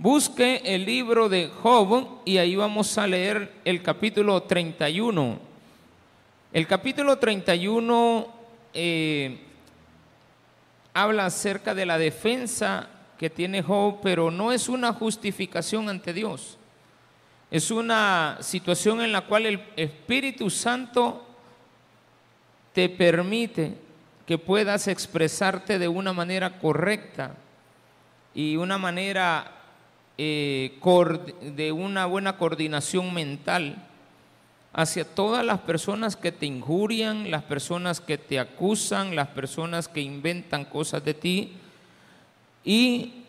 Busque el libro de Job y ahí vamos a leer el capítulo 31. El capítulo 31 eh, habla acerca de la defensa que tiene Job, pero no es una justificación ante Dios. Es una situación en la cual el Espíritu Santo te permite que puedas expresarte de una manera correcta y una manera eh, de una buena coordinación mental hacia todas las personas que te injurian, las personas que te acusan, las personas que inventan cosas de ti. Y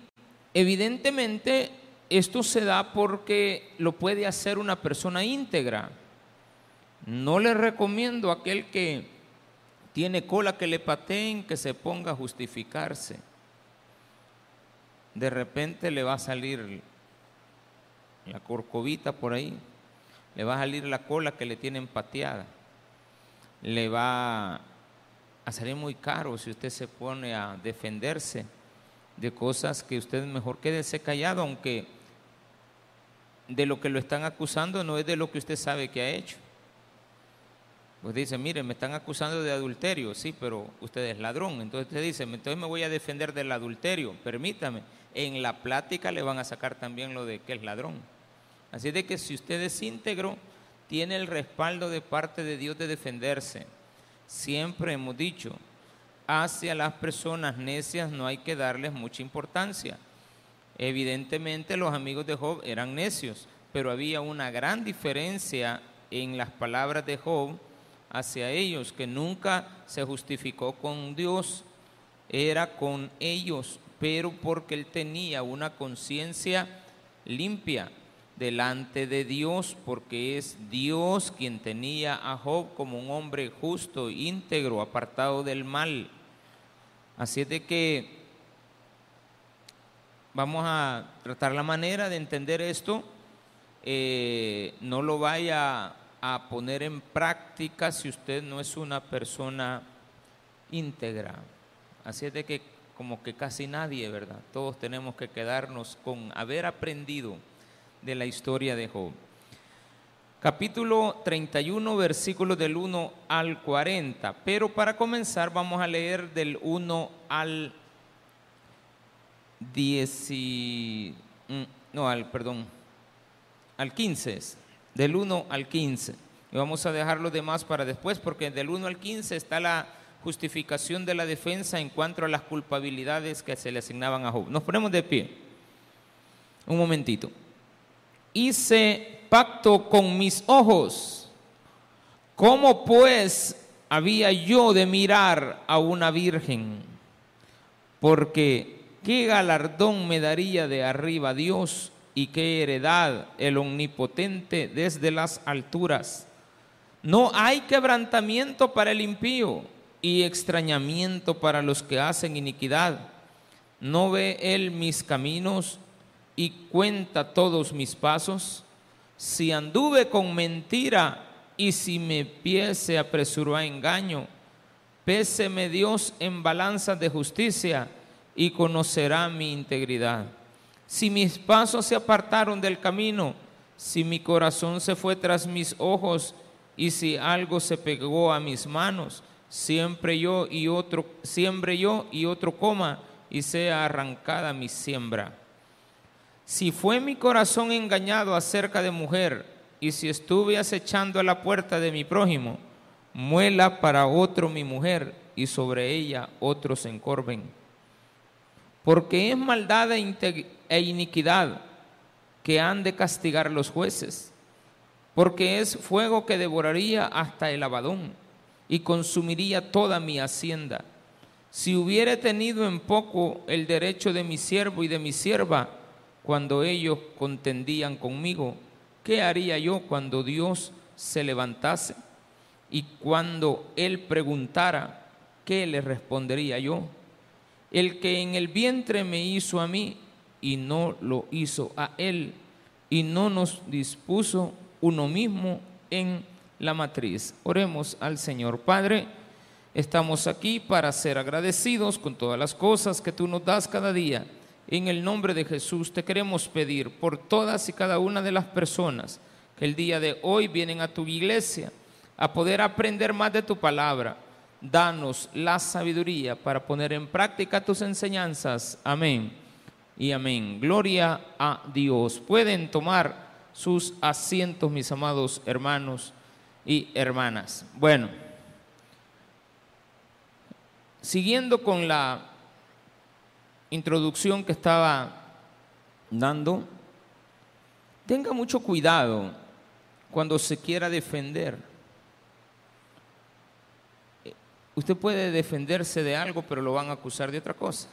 evidentemente esto se da porque lo puede hacer una persona íntegra. No le recomiendo a aquel que tiene cola que le pateen, que se ponga a justificarse. De repente le va a salir la corcovita por ahí, le va a salir la cola que le tienen pateada, le va a salir muy caro si usted se pone a defenderse de cosas que usted mejor quédese callado, aunque de lo que lo están acusando no es de lo que usted sabe que ha hecho. Pues dice, mire, me están acusando de adulterio, sí, pero usted es ladrón. Entonces usted dice, entonces me voy a defender del adulterio, permítame. En la plática le van a sacar también lo de que es ladrón. Así de que si usted es íntegro, tiene el respaldo de parte de Dios de defenderse. Siempre hemos dicho, hacia las personas necias no hay que darles mucha importancia. Evidentemente los amigos de Job eran necios, pero había una gran diferencia en las palabras de Job hacia ellos, que nunca se justificó con Dios, era con ellos, pero porque él tenía una conciencia limpia delante de Dios, porque es Dios quien tenía a Job como un hombre justo, íntegro, apartado del mal. Así es de que vamos a tratar la manera de entender esto. Eh, no lo vaya a poner en práctica si usted no es una persona íntegra. Así es de que como que casi nadie, ¿verdad? Todos tenemos que quedarnos con haber aprendido de la historia de Job. Capítulo 31, versículos del 1 al 40. Pero para comenzar vamos a leer del 1 al 10, mm, no, al, perdón, al 15 del 1 al 15. Y vamos a dejar los demás para después, porque del 1 al 15 está la justificación de la defensa en cuanto a las culpabilidades que se le asignaban a Job. Nos ponemos de pie. Un momentito. Hice pacto con mis ojos. ¿Cómo pues había yo de mirar a una virgen? Porque ¿qué galardón me daría de arriba Dios y qué heredad el omnipotente desde las alturas. No hay quebrantamiento para el impío y extrañamiento para los que hacen iniquidad. ¿No ve él mis caminos y cuenta todos mis pasos? Si anduve con mentira y si mi pie se apresuró a engaño, péseme Dios en balanzas de justicia y conocerá mi integridad si mis pasos se apartaron del camino, si mi corazón se fue tras mis ojos y si algo se pegó a mis manos, siempre yo y otro, siembre yo y otro coma y sea arrancada mi siembra. Si fue mi corazón engañado acerca de mujer y si estuve acechando a la puerta de mi prójimo, muela para otro mi mujer y sobre ella otros encorven porque es maldad e, e iniquidad que han de castigar los jueces, porque es fuego que devoraría hasta el abadón y consumiría toda mi hacienda. Si hubiere tenido en poco el derecho de mi siervo y de mi sierva, cuando ellos contendían conmigo, ¿qué haría yo cuando Dios se levantase? Y cuando Él preguntara, ¿qué le respondería yo? el que en el vientre me hizo a mí y no lo hizo a él, y no nos dispuso uno mismo en la matriz. Oremos al Señor Padre. Estamos aquí para ser agradecidos con todas las cosas que tú nos das cada día En el nombre de Jesús te queremos pedir por todas y cada una de las personas que el día de hoy vienen a tu iglesia a poder aprender más de tu palabra. Danos la sabiduría para poner en práctica tus enseñanzas. Amén y amén. Gloria a Dios. Pueden tomar sus asientos, mis amados hermanos y hermanas. Bueno, siguiendo con la introducción que estaba dando, tenga mucho cuidado cuando se quiera defender. Usted puede defenderse de algo, pero lo van a acusar de otra cosa.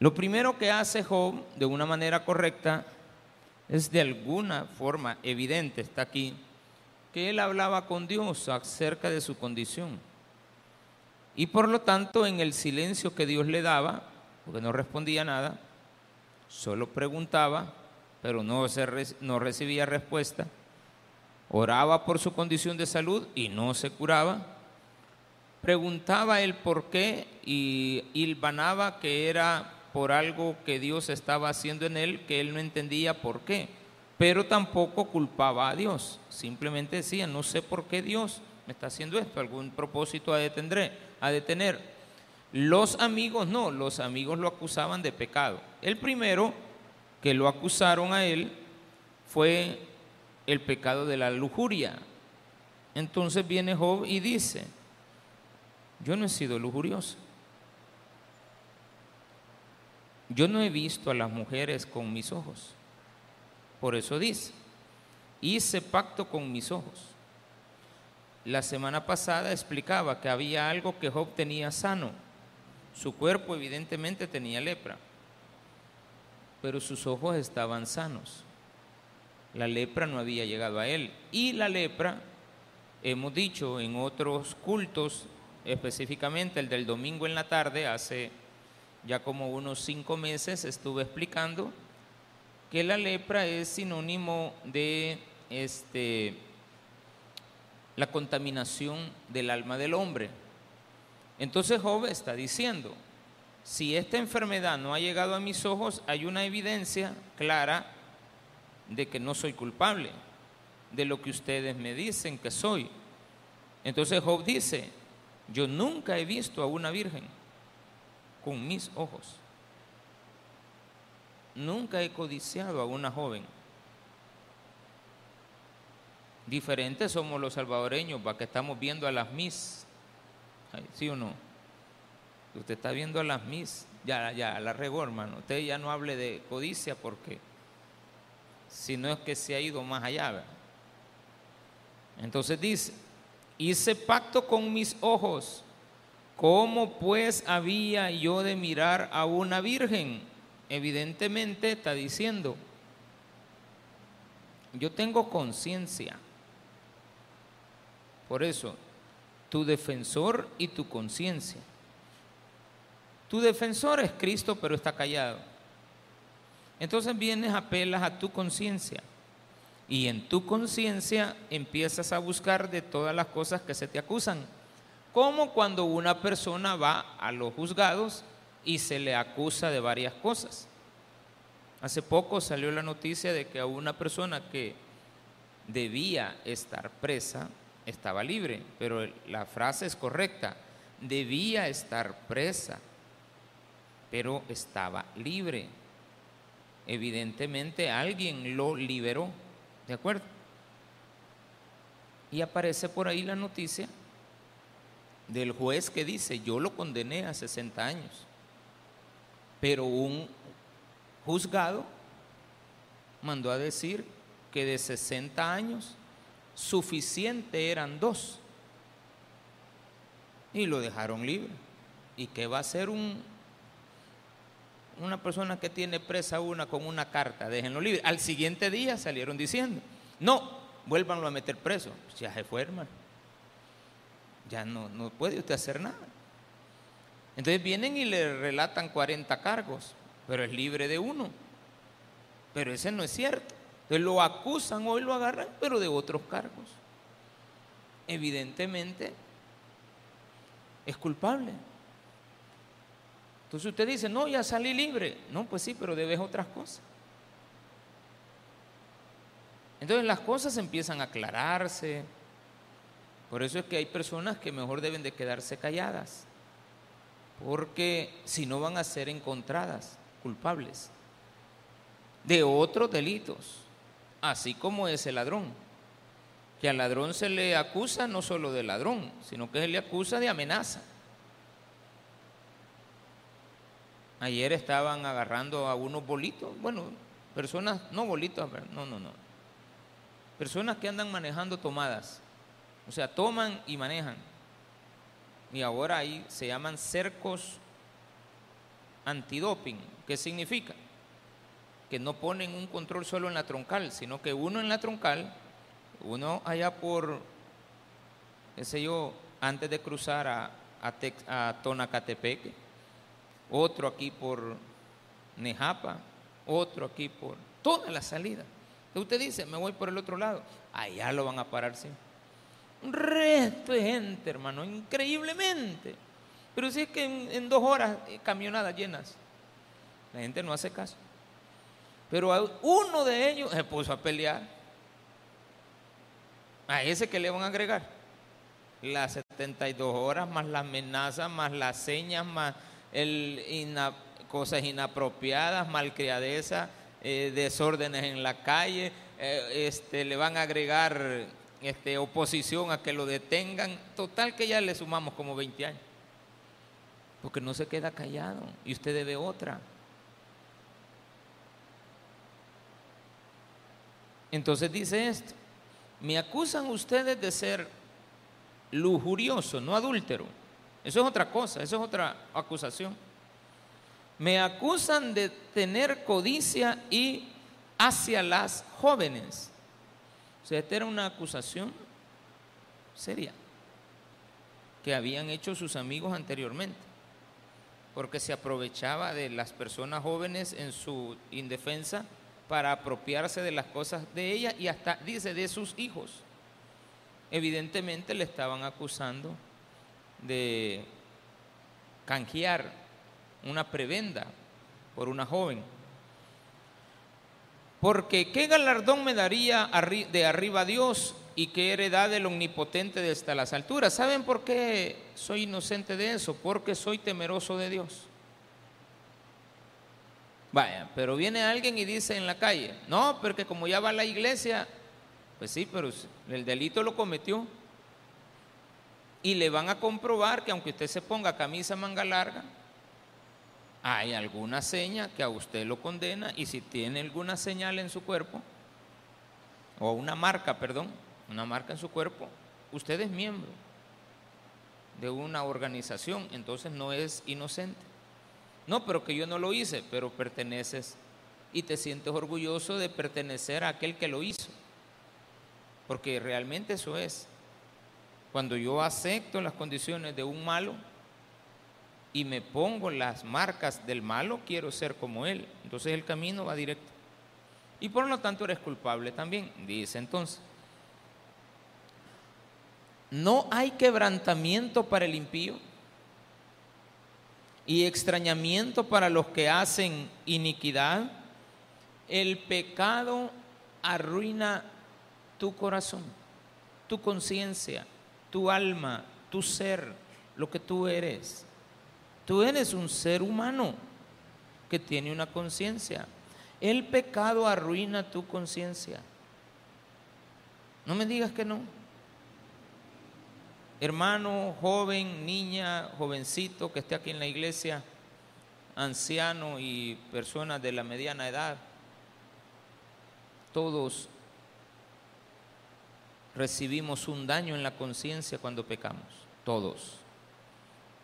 Lo primero que hace Job de una manera correcta es de alguna forma evidente, está aquí, que él hablaba con Dios acerca de su condición. Y por lo tanto, en el silencio que Dios le daba, porque no respondía nada, solo preguntaba, pero no, no recibía respuesta, oraba por su condición de salud y no se curaba, preguntaba el por qué y hilvanaba que era por algo que Dios estaba haciendo en él que él no entendía por qué, pero tampoco culpaba a Dios, simplemente decía, no sé por qué Dios me está haciendo esto, algún propósito a detener a detener. Los amigos no, los amigos lo acusaban de pecado. El primero que lo acusaron a él fue el pecado de la lujuria. Entonces viene Job y dice, yo no he sido lujurioso. Yo no he visto a las mujeres con mis ojos. Por eso dice, hice pacto con mis ojos. La semana pasada explicaba que había algo que Job tenía sano. Su cuerpo evidentemente tenía lepra, pero sus ojos estaban sanos. La lepra no había llegado a él. Y la lepra, hemos dicho en otros cultos, específicamente el del domingo en la tarde, hace ya como unos cinco meses estuve explicando que la lepra es sinónimo de este la contaminación del alma del hombre. Entonces Job está diciendo, si esta enfermedad no ha llegado a mis ojos, hay una evidencia clara de que no soy culpable, de lo que ustedes me dicen que soy. Entonces Job dice, yo nunca he visto a una virgen con mis ojos. Nunca he codiciado a una joven. Diferentes somos los salvadoreños, para que estamos viendo a las mis. ¿Sí o no? Usted está viendo a las mis, ya, ya, la regó, hermano. Usted ya no hable de codicia porque si no es que se ha ido más allá. Entonces dice, hice pacto con mis ojos. ¿Cómo pues había yo de mirar a una virgen? Evidentemente está diciendo, yo tengo conciencia por eso, tu defensor y tu conciencia. Tu defensor es Cristo, pero está callado. Entonces vienes, apelas a tu conciencia. Y en tu conciencia empiezas a buscar de todas las cosas que se te acusan. Como cuando una persona va a los juzgados y se le acusa de varias cosas. Hace poco salió la noticia de que a una persona que debía estar presa estaba libre, pero la frase es correcta. Debía estar presa, pero estaba libre. Evidentemente alguien lo liberó, ¿de acuerdo? Y aparece por ahí la noticia del juez que dice, yo lo condené a 60 años, pero un juzgado mandó a decir que de 60 años suficiente eran dos. Y lo dejaron libre. ¿Y qué va a hacer un, una persona que tiene presa una con una carta? Déjenlo libre. Al siguiente día salieron diciendo, no, vuélvanlo a meter preso. Ya se fue, hermano. Ya no, no puede usted hacer nada. Entonces vienen y le relatan 40 cargos, pero es libre de uno. Pero ese no es cierto. Entonces lo acusan, hoy lo agarran, pero de otros cargos. Evidentemente es culpable. Entonces usted dice, no, ya salí libre. No, pues sí, pero debes otras cosas. Entonces las cosas empiezan a aclararse. Por eso es que hay personas que mejor deben de quedarse calladas. Porque si no van a ser encontradas culpables de otros delitos, así como ese ladrón. Que al ladrón se le acusa no solo de ladrón, sino que se le acusa de amenaza. Ayer estaban agarrando a unos bolitos, bueno, personas, no bolitos, no, no, no. Personas que andan manejando tomadas. O sea, toman y manejan. Y ahora ahí se llaman cercos antidoping. ¿Qué significa? Que no ponen un control solo en la troncal, sino que uno en la troncal, uno allá por, qué sé yo, antes de cruzar a, a, a Tonacatepeque, otro aquí por Nejapa, otro aquí por toda la salida. Usted dice, me voy por el otro lado, allá lo van a parar, sí. Un resto de gente, hermano, increíblemente. Pero si es que en, dos horas eh, camionadas llenas, la gente no hace caso. Pero uno de ellos se puso a pelear. A ese que le van a agregar. Las 72 horas, más la amenaza, más las señas, más el cosas inapropiadas, malcriadeza, eh, desórdenes en la calle. Eh, este, le van a agregar este, oposición a que lo detengan. Total que ya le sumamos como 20 años. Porque no se queda callado y usted debe otra. Entonces dice esto, me acusan ustedes de ser lujurioso, no adúltero. Eso es otra cosa, eso es otra acusación. Me acusan de tener codicia y hacia las jóvenes. O sea, esta era una acusación seria que habían hecho sus amigos anteriormente, porque se aprovechaba de las personas jóvenes en su indefensa para apropiarse de las cosas de ellas y hasta, dice, de sus hijos. Evidentemente le estaban acusando de canjear una prebenda por una joven porque ¿qué galardón me daría de arriba Dios y qué heredad del omnipotente desde las alturas? ¿Saben por qué soy inocente de eso? Porque soy temeroso de Dios. Vaya, pero viene alguien y dice en la calle, no, porque como ya va a la iglesia, pues sí, pero el delito lo cometió. Y le van a comprobar que aunque usted se ponga camisa manga larga, hay alguna seña que a usted lo condena y si tiene alguna señal en su cuerpo, o una marca, perdón, una marca en su cuerpo, usted es miembro de una organización, entonces no es inocente. No, pero que yo no lo hice, pero perteneces y te sientes orgulloso de pertenecer a aquel que lo hizo. Porque realmente eso es. Cuando yo acepto las condiciones de un malo, y me pongo las marcas del malo, quiero ser como él. Entonces el camino va directo. Y por lo tanto eres culpable también, dice entonces. No hay quebrantamiento para el impío y extrañamiento para los que hacen iniquidad. El pecado arruina tu corazón, tu conciencia, tu alma, tu ser, lo que tú eres. Tú eres un ser humano que tiene una conciencia. El pecado arruina tu conciencia. No me digas que no. Hermano, joven, niña, jovencito que esté aquí en la iglesia, anciano y personas de la mediana edad, todos recibimos un daño en la conciencia cuando pecamos, todos.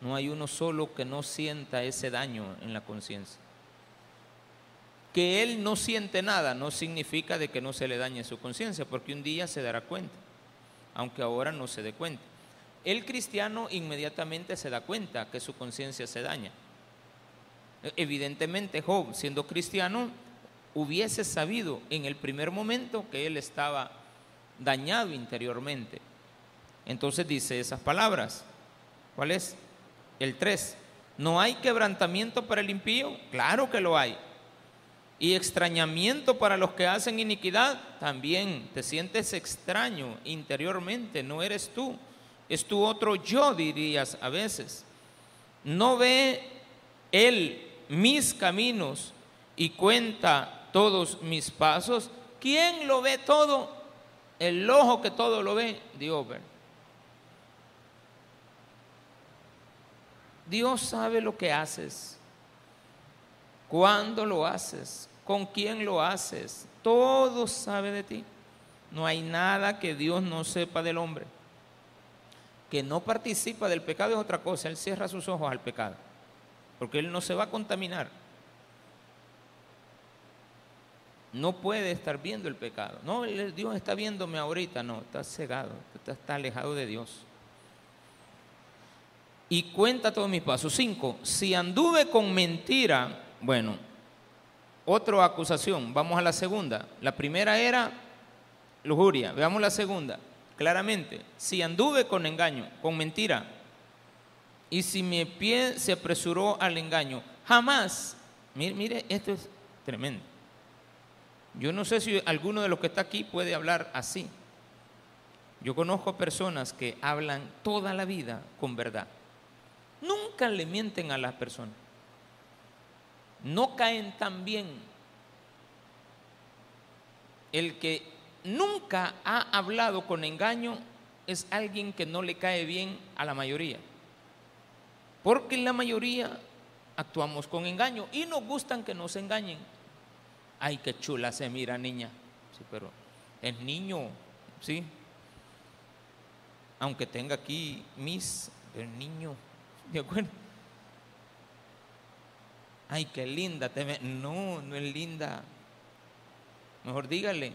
No hay uno solo que no sienta ese daño en la conciencia. Que él no siente nada no significa de que no se le dañe su conciencia, porque un día se dará cuenta, aunque ahora no se dé cuenta. El cristiano inmediatamente se da cuenta que su conciencia se daña. Evidentemente Job, siendo cristiano, hubiese sabido en el primer momento que él estaba dañado interiormente. Entonces dice esas palabras. ¿Cuál es? El 3. ¿No hay quebrantamiento para el impío? Claro que lo hay. Y extrañamiento para los que hacen iniquidad, también te sientes extraño interiormente, no eres tú, es tu otro yo, dirías a veces. No ve él mis caminos y cuenta todos mis pasos. ¿Quién lo ve todo? El ojo que todo lo ve, Dios. Dios sabe lo que haces, cuándo lo haces, con quién lo haces. Todo sabe de ti. No hay nada que Dios no sepa del hombre. Que no participa del pecado es otra cosa. Él cierra sus ojos al pecado. Porque Él no se va a contaminar. No puede estar viendo el pecado. No, Dios está viéndome ahorita. No, está cegado. Está alejado de Dios. Y cuenta todos mis pasos. Cinco, si anduve con mentira, bueno, otra acusación. Vamos a la segunda. La primera era lujuria. Veamos la segunda. Claramente, si anduve con engaño, con mentira, y si mi pie se apresuró al engaño, jamás, mire, mire, esto es tremendo. Yo no sé si alguno de los que está aquí puede hablar así. Yo conozco personas que hablan toda la vida con verdad. Nunca le mienten a las personas no caen tan bien. El que nunca ha hablado con engaño es alguien que no le cae bien a la mayoría. Porque la mayoría actuamos con engaño y nos gustan que nos engañen. Ay, qué chula se mira, niña. Sí, pero es niño, ¿sí? Aunque tenga aquí mis, el niño, ¿de acuerdo? ay, qué linda. No, no es linda. Mejor dígale.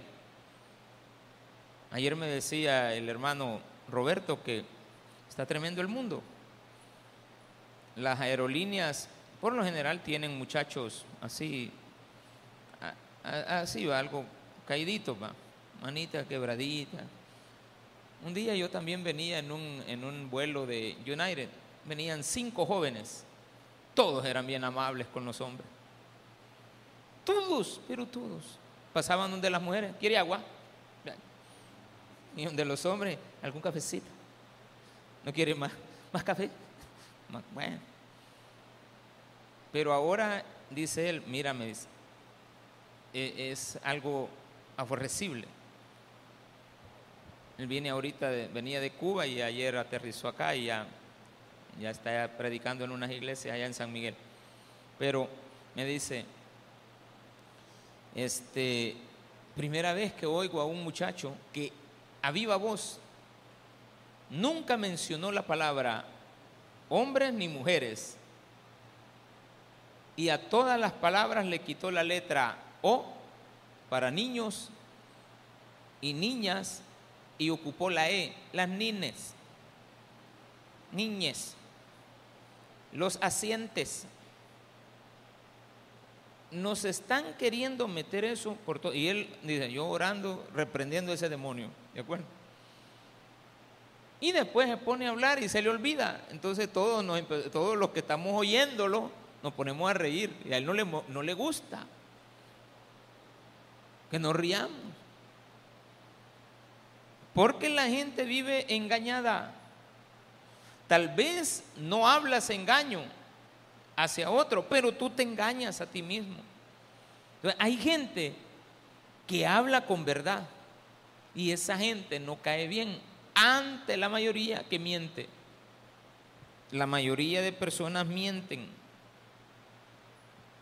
Ayer me decía el hermano Roberto que está tremendo el mundo. Las aerolíneas, por lo general, tienen muchachos así, así va, algo caidito, va, manita quebradita. Un día yo también venía en un, en un vuelo de United, venían cinco jóvenes todos eran bien amables con los hombres. Todos, pero todos. Pasaban donde las mujeres, ¿quiere agua? Y donde los hombres, algún cafecito. ¿No quiere más, más café? Bueno. Pero ahora, dice él, mírame, e, es algo aborrecible. Él viene ahorita, venía de Cuba y ayer aterrizó acá y ya ya está predicando en unas iglesias allá en San Miguel. Pero me dice, este, primera vez que oigo a un muchacho que a viva voz nunca mencionó la palabra hombres ni mujeres y a todas las palabras le quitó la letra O para niños y niñas y ocupó la E, las nines, niñes los asientes. Nos están queriendo meter eso por todo. Y él dice, yo orando, reprendiendo ese demonio. ¿De acuerdo? Y después se pone a hablar y se le olvida. Entonces todos, los que estamos oyéndolo nos ponemos a reír. Y a él no le, no le gusta que nos riamos. Porque la gente vive engañada. Tal vez no hablas engaño hacia otro, pero tú te engañas a ti mismo. hay gente que habla con verdad y esa gente no cae bien ante la mayoría que miente. La mayoría de personas mienten.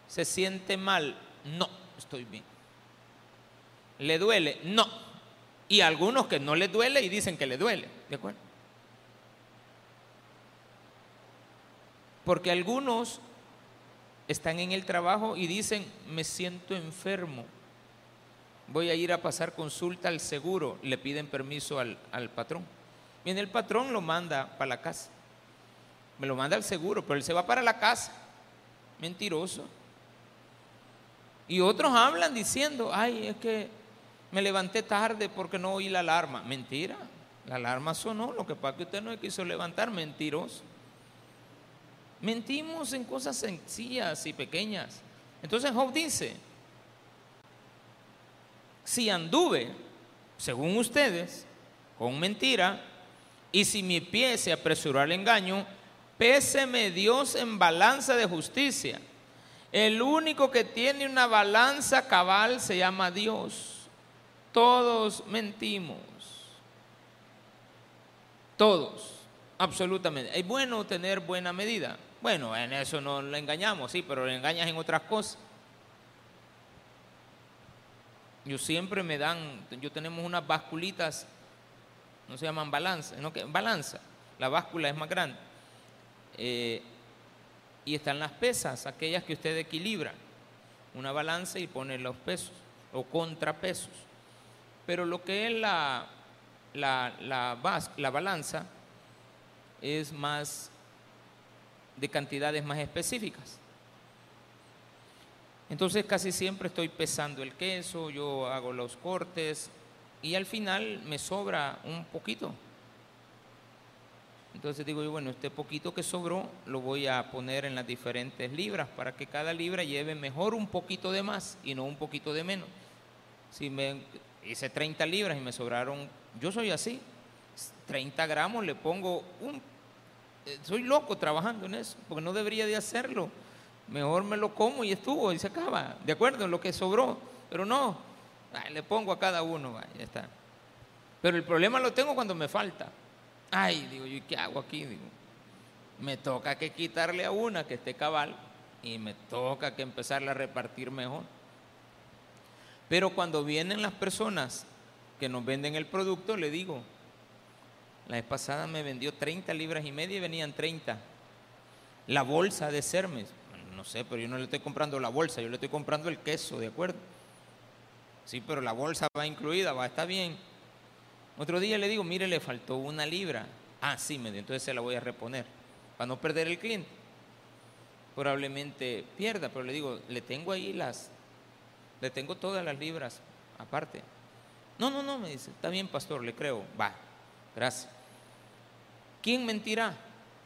¿Se siente mal? No, estoy bien. ¿Le duele? No. Y algunos que no les duele y dicen que le duele. ¿De acuerdo? Porque algunos están en el trabajo y dicen, me siento enfermo, voy a ir a pasar consulta al seguro, le piden permiso al, patrón. Viene el patrón, lo manda para la casa, me lo manda al seguro, pero él se va para la casa, mentiroso. Y otros hablan diciendo, ay, es que me levanté tarde porque no oí la alarma. Mentira, la alarma sonó, lo que pasa es que usted no quiso levantar, mentiroso. Mentimos en cosas sencillas y pequeñas. Entonces Job dice, si anduve, según ustedes, con mentira, y si mi pie se apresuró al engaño, péseme Dios en balanza de justicia. El único que tiene una balanza cabal se llama Dios. Todos mentimos. Todos, absolutamente. Es bueno tener buena medida. Bueno, en eso no le engañamos, sí, pero le engañas en otras cosas. Yo siempre me dan, yo tenemos unas basculitas, no se llaman balanza, no que balanza. La báscula es más grande. Eh, y están las pesas, aquellas que usted equilibra. Una balanza y pone los pesos o contrapesos. Pero lo que es la, la, la balanza es más de cantidades más específicas. Entonces casi siempre estoy pesando el queso, yo hago los cortes y al final me sobra un poquito. Entonces digo yo, bueno, este poquito que sobró lo voy a poner en las diferentes libras para que cada libra lleve mejor un poquito de más y no un poquito de menos. Si me hice 30 libras y me sobraron, yo soy así, 30 gramos le pongo un... Eh, soy loco trabajando en eso, porque no debería de hacerlo. Mejor me lo como y estuvo y se acaba, de acuerdo en lo que sobró. Pero no, le pongo a cada uno, ya está. Pero el problema lo tengo cuando me falta. Ay, digo yo, ¿qué hago aquí? Digo, me toca que quitarle a una que esté cabal y me toca que empezarla a repartir mejor. Pero cuando vienen las personas que nos venden el producto, le digo, la vez pasada me vendió 30 libras y media y venían 30. La bolsa de Cermes, no sé, pero yo no le estoy comprando la bolsa, yo le estoy comprando el queso, ¿de acuerdo? Sí, pero la bolsa va incluida, va, está bien. Otro día le digo, mire, le faltó una libra. Ah, sí, me entonces se la voy a reponer, para no perder el cliente. Probablemente pierda, pero le digo, le tengo ahí las, le tengo todas las libras aparte. No, no, no, me dice, está bien, pastor, le creo. Va, gracias. ¿Quién mentirá?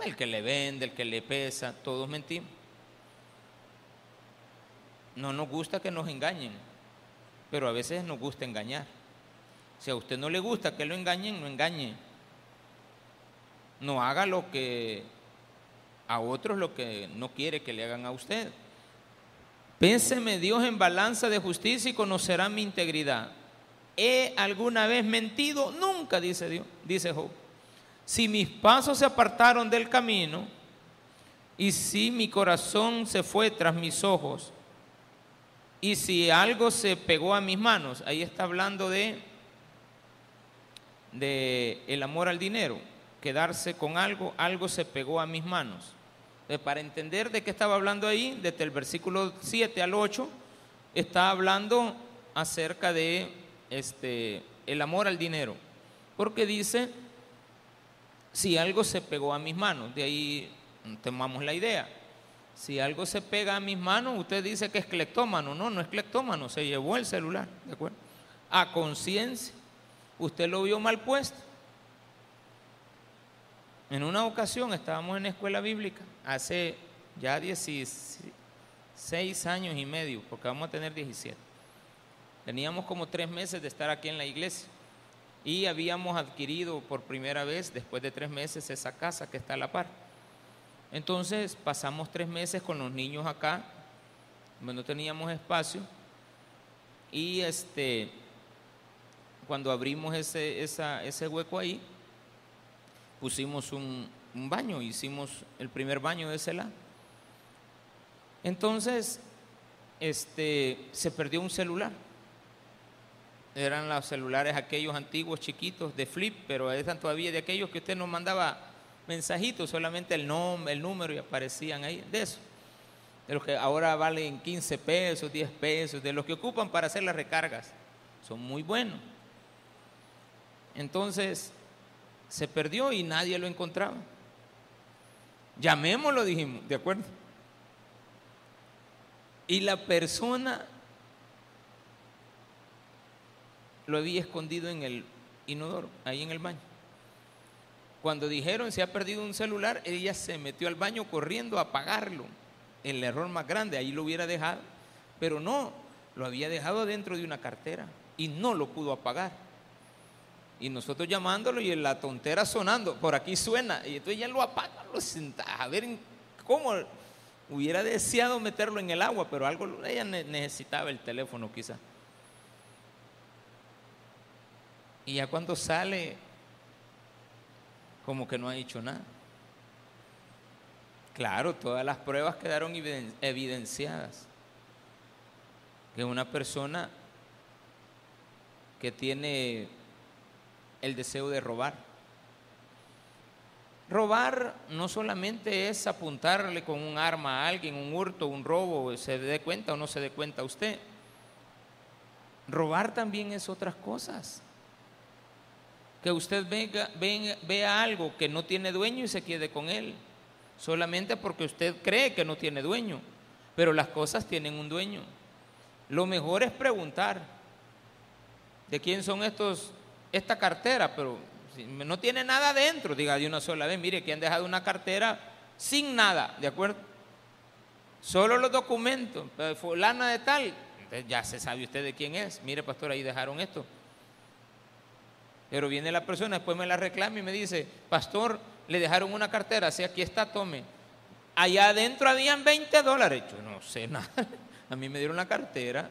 El que le vende, el que le pesa, todos mentimos. No nos gusta que nos engañen, pero a veces nos gusta engañar. Si a usted no le gusta que lo engañen, no engañe. No haga lo que a otros lo que no quiere que le hagan a usted. Pénseme Dios en balanza de justicia y conocerá mi integridad. ¿He alguna vez mentido? Nunca, dice Dios, dice Job. Si mis pasos se apartaron del camino y si mi corazón se fue tras mis ojos y si algo se pegó a mis manos, ahí está hablando de el amor al dinero, quedarse con algo, algo se pegó a mis manos. para entender de qué estaba hablando ahí, desde el versículo 7 al 8, está hablando acerca de este, el amor al dinero. Porque dice, si algo se pegó a mis manos, de ahí tomamos la idea. Si algo se pega a mis manos, usted dice que es cleptómano. No, no es cleptómano, se llevó el celular, ¿de acuerdo? A conciencia usted lo vio mal puesto. En una ocasión estábamos en la escuela bíblica, hace ya 16 años y medio, porque vamos a tener 17. Teníamos como tres meses de estar aquí en la iglesia y habíamos adquirido por primera vez, después de tres meses, esa casa que está a la par. Entonces pasamos tres meses con los niños acá, no teníamos espacio y este cuando abrimos ese, ese hueco ahí, pusimos un, baño, hicimos el primer baño de ese lado. Entonces, este, se perdió un celular. Eran los celulares aquellos antiguos chiquitos de flip, pero están todavía de aquellos que usted nos mandaba mensajitos, solamente el nombre, el número y aparecían ahí, de eso. De los que ahora valen 15 pesos, 10 pesos, de los que ocupan para hacer las recargas. Son muy buenos. Entonces se perdió y nadie lo encontraba. Llamémoslo, dijimos, ¿de acuerdo? Y la persona lo había escondido en el inodoro, ahí en el baño. Cuando dijeron se ha perdido un celular, ella se metió al baño corriendo a apagarlo. El error más grande, ahí lo hubiera dejado. Pero no, lo había dejado dentro de una cartera y no lo pudo apagar. Y nosotros llamándolo y en la tontera sonando, por aquí suena, y entonces ya lo apaga, lo sienta, a ver cómo hubiera deseado meterlo en el agua, pero algo ella necesitaba el teléfono quizá. Y ya cuando sale, como que no ha hecho nada. Claro, todas las pruebas quedaron evidenciadas. Que una persona que tiene el deseo de robar. Robar no solamente es apuntarle con un arma a alguien, un hurto, un robo, se dé cuenta o no se dé cuenta usted. Robar también es otras cosas. Que usted venga, vea algo que no tiene dueño y se quede con él, solamente porque usted cree que no tiene dueño, pero las cosas tienen un dueño. Lo mejor es preguntar de quién son estos esta cartera, pero no tiene nada dentro, diga de una sola vez, mire que han dejado una cartera sin nada, ¿de acuerdo? Solo los documentos, fulana de tal, ya se sabe usted de quién es, mire pastor, ahí dejaron esto. Pero viene la persona, después me la reclama y me dice, pastor, le dejaron una cartera, si aquí está, tome. Allá adentro habían 20 dólares. Yo no sé nada. A mí me dieron la cartera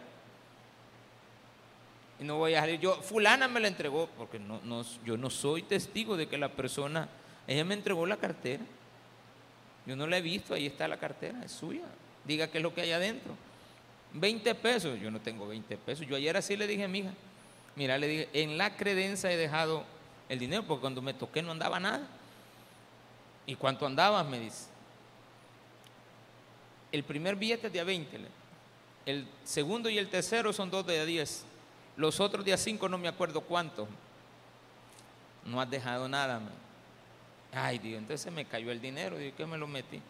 y no voy a salir. Yo, fulana me la entregó, porque no, no, yo no soy testigo de que la persona, ella me entregó la cartera. Yo no la he visto, ahí está la cartera, es suya. Diga qué es lo que hay adentro. 20 pesos, yo no tengo 20 pesos. Yo ayer así le dije a mi hija, mira, le dije, en la credencia he dejado el dinero, porque cuando me toqué no andaba nada. ¿Y cuánto andabas? Me dice. El primer billete es de a 20, el segundo y el tercero son dos de a 10. Los otros días cinco no me acuerdo cuántos. No has dejado nada. Ay, Dios, entonces me cayó el dinero. Digo, ¿qué me lo metí?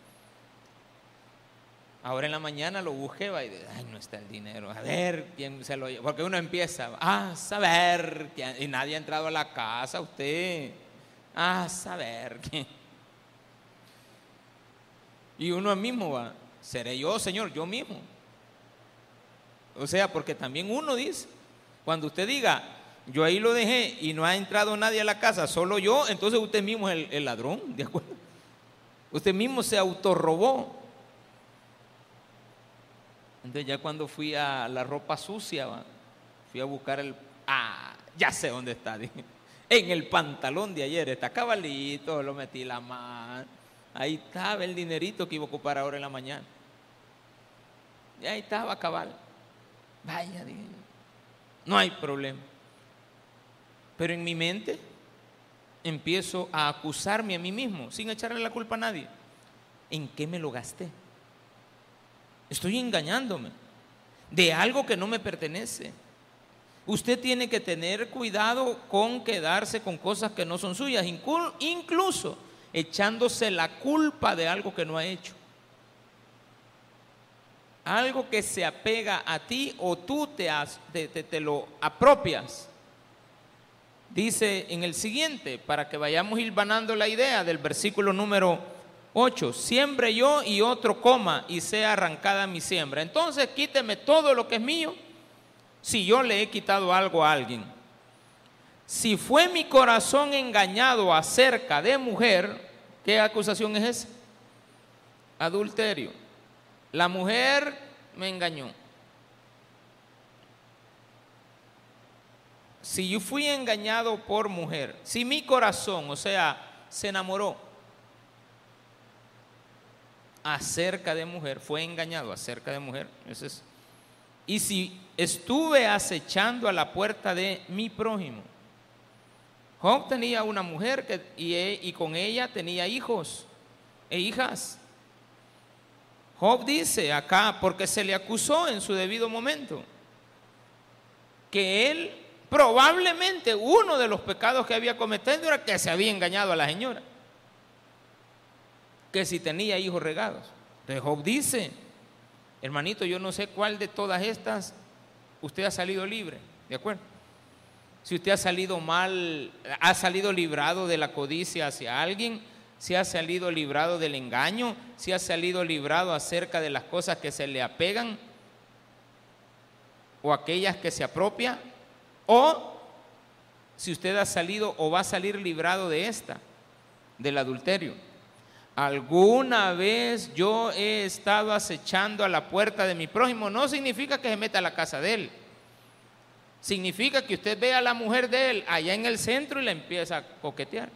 Ahora en la mañana lo busqué, va, y digo, ay, no está el dinero. A ver quién se lo lleva. Porque uno empieza, ah, saber, y nadie ha entrado a la casa, usted. Ah, saber quién. Y uno mismo va, seré yo, Señor, yo mismo. O sea, porque también uno dice, cuando usted diga, yo ahí lo dejé y no ha entrado nadie a la casa, solo yo, entonces usted mismo es el, ladrón, ¿de acuerdo? Usted mismo se autorrobó. Entonces ya cuando fui a la ropa sucia, fui a buscar el... Ah, ya sé dónde está. En el pantalón de ayer, está cabalito, lo metí la mano. Ahí estaba el dinerito que iba a ocupar ahora en la mañana. Y ahí estaba cabal. Vaya, dije no hay problema. Pero en mi mente empiezo a acusarme a mí mismo sin echarle la culpa a nadie. ¿En qué me lo gasté? Estoy engañándome de algo que no me pertenece. Usted tiene que tener cuidado con quedarse con cosas que no son suyas, incluso echándose la culpa de algo que no ha hecho algo que se apega a ti o tú te, te, lo apropias. Dice en el siguiente, para que vayamos hilvanando la idea del versículo número 8, siembre yo y otro coma y sea arrancada mi siembra. Entonces quíteme todo lo que es mío si yo le he quitado algo a alguien. Si fue mi corazón engañado acerca de mujer, ¿qué acusación es esa? Adulterio. La mujer me engañó. Si yo fui engañado por mujer, si mi corazón, o sea, se enamoró acerca de mujer, fue engañado acerca de mujer, y si estuve acechando a la puerta de mi prójimo, Job tenía una mujer que, y, y con ella tenía hijos e hijas. Job dice acá, porque se le acusó en su debido momento, que él probablemente uno de los pecados que había cometido era que se había engañado a la señora, que si tenía hijos regados. Entonces Job dice, hermanito, yo no sé cuál de todas estas usted ha salido libre, ¿de acuerdo? si usted ha salido mal, ha salido librado de la codicia hacia alguien, si ha salido librado del engaño, si ha salido librado acerca de las cosas que se le apegan o aquellas que se apropia, o si usted ha salido o va a salir librado de esta, del adulterio. Alguna vez yo he estado acechando a la puerta de mi prójimo, no significa que se meta a la casa de él. Significa que usted ve a la mujer de él allá en el centro y la empieza a coquetear.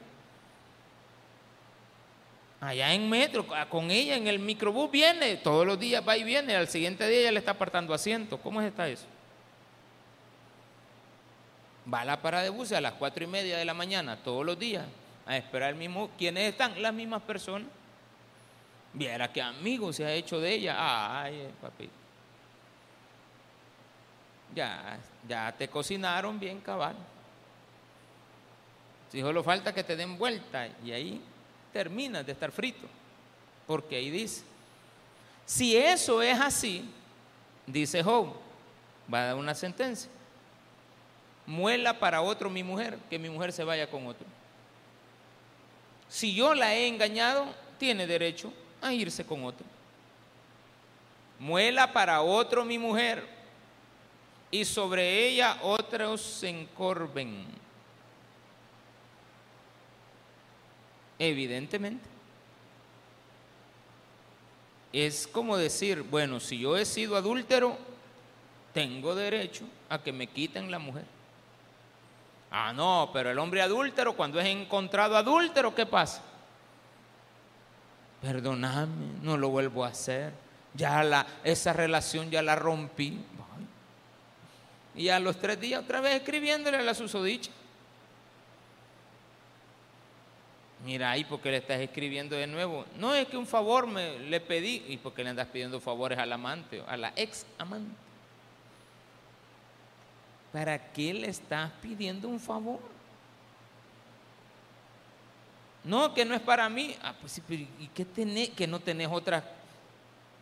Allá en metro, con ella en el microbús viene, todos los días va y viene, al siguiente día ella le está apartando asiento. ¿Cómo está eso? Va a la parada de bus a las cuatro y media de la mañana, todos los días, a esperar el mismo. ¿Quiénes están? Las mismas personas. Viera qué amigo se ha hecho de ella. Ay, papi. Ya, ya te cocinaron bien cabal. Si solo falta que te den vuelta y ahí terminas de estar frito. Porque ahí dice, si eso es así, dice Job, va a dar una sentencia. Muela para otro mi mujer, que mi mujer se vaya con otro. Si yo la he engañado, tiene derecho a irse con otro. Muela para otro mi mujer, y sobre ella otros se encorven. Evidentemente. Es como decir, bueno, si yo he sido adúltero, tengo derecho a que me quiten la mujer. Ah, no, pero el hombre adúltero, cuando es encontrado adúltero, ¿qué pasa? Perdóname, no lo vuelvo a hacer. Ya la, esa relación ya la rompí. Y a los tres días otra vez escribiéndole a la susodicha. Mira ahí porque le estás escribiendo de nuevo. No es que un favor me le pedí. ¿Y porque le andas pidiendo favores al amante, a la ex amante? ¿Para qué le estás pidiendo un favor? No, que no es para mí. Ah, pues sí, pero ¿y qué tenés? Que no tenés otras.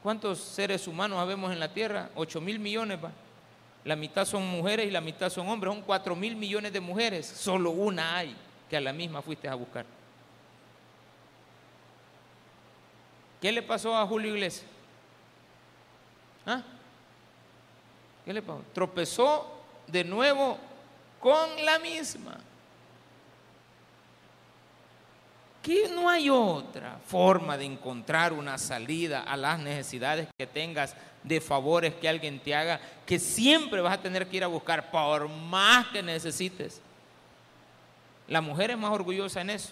¿Cuántos seres humanos habemos en la tierra? Ocho mil millones. La mitad son mujeres y la mitad son hombres. Son cuatro mil millones de mujeres. Solo una hay que a la misma fuiste a buscar. ¿Qué le pasó a Julio Iglesias? ¿Ah? ¿Qué le pasó? Tropezó de nuevo con la misma. Que no hay otra forma de encontrar una salida a las necesidades que tengas de favores que alguien te haga, que siempre vas a tener que ir a buscar por más que necesites. La mujer es más orgullosa en eso.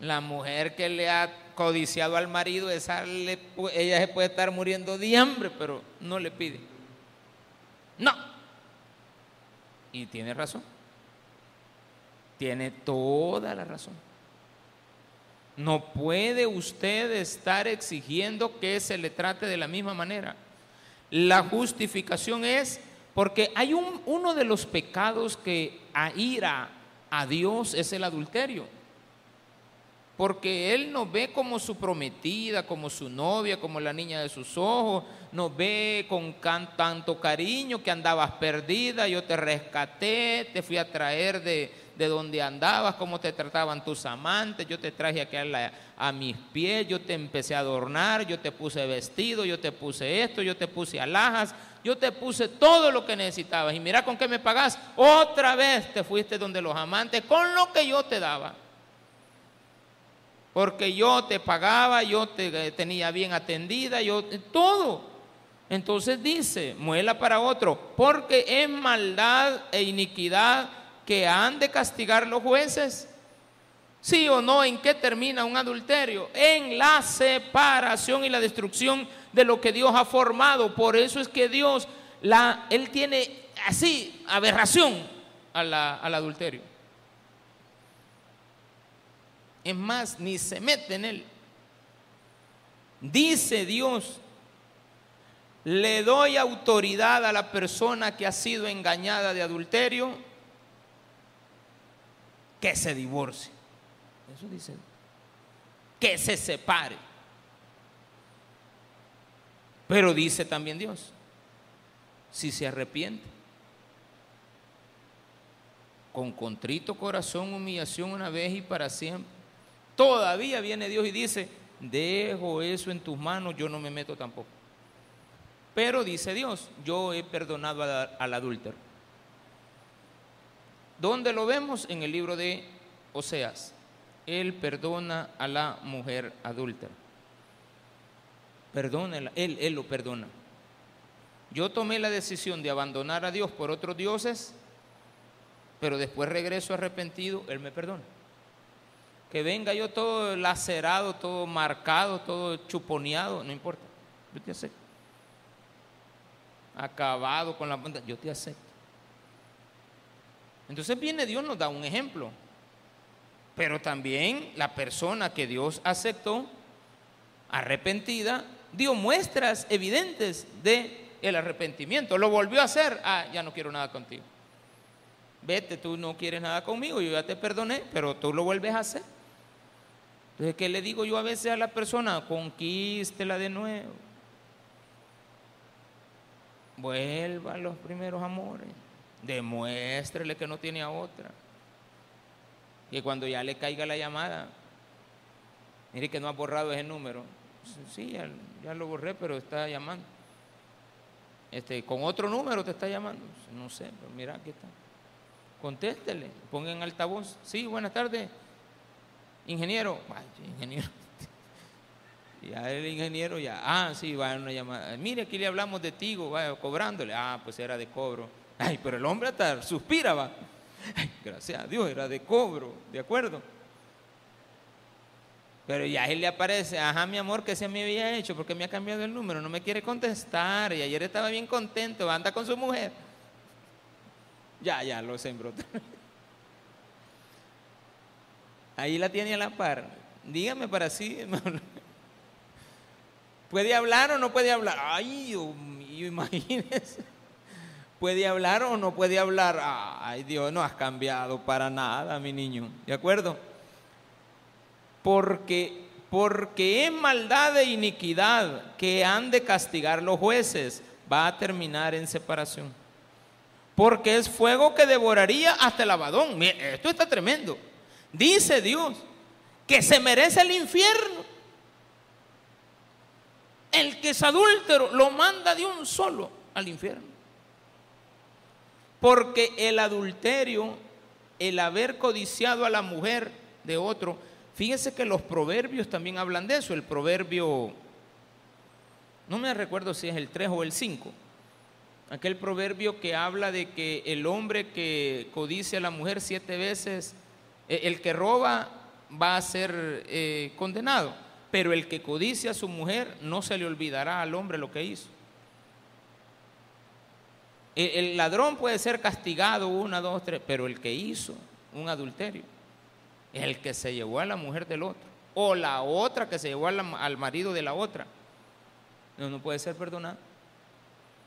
La mujer que le ha codiciado al marido, esa ella se puede estar muriendo de hambre, pero no le pide. No. Y tiene razón. Tiene toda la razón. No puede usted estar exigiendo que se le trate de la misma manera. La justificación es porque hay un, uno de los pecados que aira a Dios es el adulterio. Porque Él nos ve como su prometida, como su novia, como la niña de sus ojos. Nos ve con tanto cariño que andabas perdida, yo te rescaté, te fui a traer de, de donde andabas, cómo te trataban tus amantes, yo te traje aquí a, a, mis pies, yo te empecé a adornar, yo te puse vestido, yo te puse esto, yo te puse alhajas, yo te puse todo lo que necesitabas. Y mira con qué me pagas, otra vez te fuiste donde los amantes con lo que yo te daba. Porque yo te pagaba, yo te tenía bien atendida, yo todo. Entonces dice, muela para otro, porque es maldad e iniquidad que han de castigar los jueces? ¿Sí o no? ¿En qué termina un adulterio? En la separación y la destrucción de lo que Dios ha formado. Por eso es que Dios, la, Él tiene así aberración al adulterio. Es más, ni se mete en él. Dice Dios, le doy autoridad a la persona que ha sido engañada de adulterio que se divorcie. Eso dice. Que se separe. Pero dice también Dios, si se arrepiente, con contrito corazón, humillación una vez y para siempre. Todavía viene Dios y dice, dejo eso en tus manos, yo no me meto tampoco. Pero dice Dios, yo he perdonado al adúltero. ¿Dónde lo vemos? En el libro de Oseas. Él perdona a la mujer adúltera. Perdónela, él, él lo perdona. Yo tomé la decisión de abandonar a Dios por otros dioses, pero después regreso arrepentido, Él me perdona. Que venga yo todo lacerado, todo marcado, todo chuponeado, no importa, yo te acepto. Acabado con la punta, yo te acepto. Entonces viene Dios, nos da un ejemplo. Pero también la persona que Dios aceptó, arrepentida, dio muestras evidentes de el arrepentimiento. Lo volvió a hacer. Ah, ya no quiero nada contigo. Vete, tú no quieres nada conmigo, yo ya te perdoné, pero tú lo vuelves a hacer. Entonces, ¿qué le digo yo a veces a la persona? Conquístela de nuevo. Vuelva a los primeros amores. Demuéstrele que no tiene a otra. Y cuando ya le caiga la llamada, mire que no ha borrado ese número. Sí, ya, lo borré, pero está llamando. Este, con otro número te está llamando. No sé, pero mira, aquí está. Contéstele, ponga en altavoz. Sí, buenas tardes. Ingeniero. Ay, ingeniero. Ya el ingeniero ya, ah, sí, va a una llamada. Mire, aquí le hablamos de Tigo, vaya cobrándole. Ah, pues era de cobro. Ay, pero el hombre hasta suspira, va. Ay, gracias a Dios, era de cobro, ¿de acuerdo? Pero ya él le aparece, ajá, mi amor, que se me había hecho? Porque me ha cambiado el número, no me quiere contestar. Y ayer estaba bien contento, anda con su mujer. Ya, ya, lo sembró. Ahí la tiene a la par. Dígame para sí, ¿Puede hablar o no puede hablar? Ay, Dios mío, imagínese. ¿Puede hablar o no puede hablar? Ay, Dios, no has cambiado para nada, mi niño. ¿De acuerdo? porque, porque es maldad e iniquidad que han de castigar los jueces, va a terminar en separación. Porque es fuego que devoraría hasta el abadón. esto está tremendo. Dice Dios que se merece el infierno. El que es adúltero lo manda de un solo al infierno. Porque el adulterio, el haber codiciado a la mujer de otro, Fíjense que los proverbios también hablan de eso. El proverbio, no me recuerdo si es el 3 o el 5. Aquel proverbio que habla de que el hombre que codicia a la mujer siete veces, el que roba va a ser eh, condenado, pero el que codicia a su mujer no se le olvidará al hombre lo que hizo. el ladrón puede ser castigado una, dos, tres, pero el que hizo un adulterio el que se llevó a la mujer del otro, o la otra que se llevó al, marido de la otra. No, puede ser perdonado.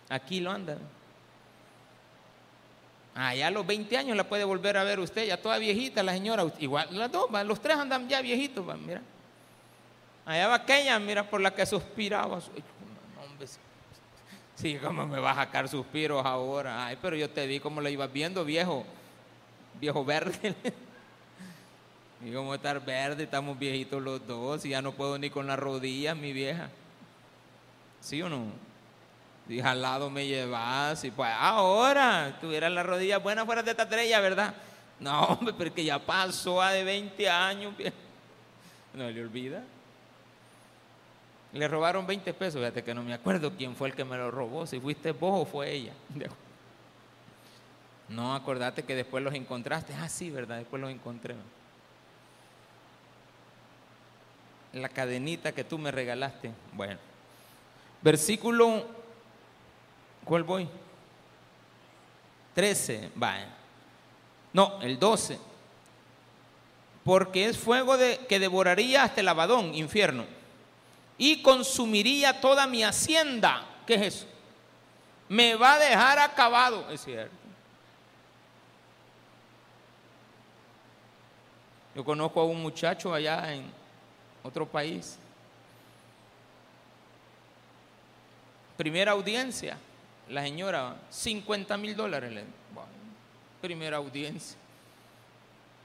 Aquí lo anda. Allá a los 20 años la puede volver a ver usted, ya toda viejita la señora, igual las dos, los tres andan ya viejitos, mira. Allá va aquella, mira, por la que suspiraba. Sí, ¿cómo me va a sacar suspiros ahora? Ay, pero yo te vi como la ibas viendo, viejo, viejo verde. Y a estar verde, estamos viejitos los dos, y ya no puedo ni con las rodillas, mi vieja. ¿Sí o no? Y al lado me llevas, y pues ahora tuvieras las rodillas buenas fuera de esta estrella, ¿verdad? No, hombre, porque ya pasó a de 20 años. No le olvida. Le robaron 20 pesos, fíjate que no me acuerdo quién fue el que me lo robó, si fuiste vos o fue ella. No, acordate que después los encontraste. Ah, sí, ¿verdad? Después los encontré la cadenita que tú me regalaste. Bueno, versículo, ¿cuál voy? 13, vaya. No, el 12. Porque es fuego de, que devoraría hasta el abadón, infierno, y consumiría toda mi hacienda. ¿Qué es eso? Me va a dejar acabado, es cierto. Yo conozco a un muchacho allá en, otro país. Primera audiencia, la señora, 50 mil dólares. primera audiencia.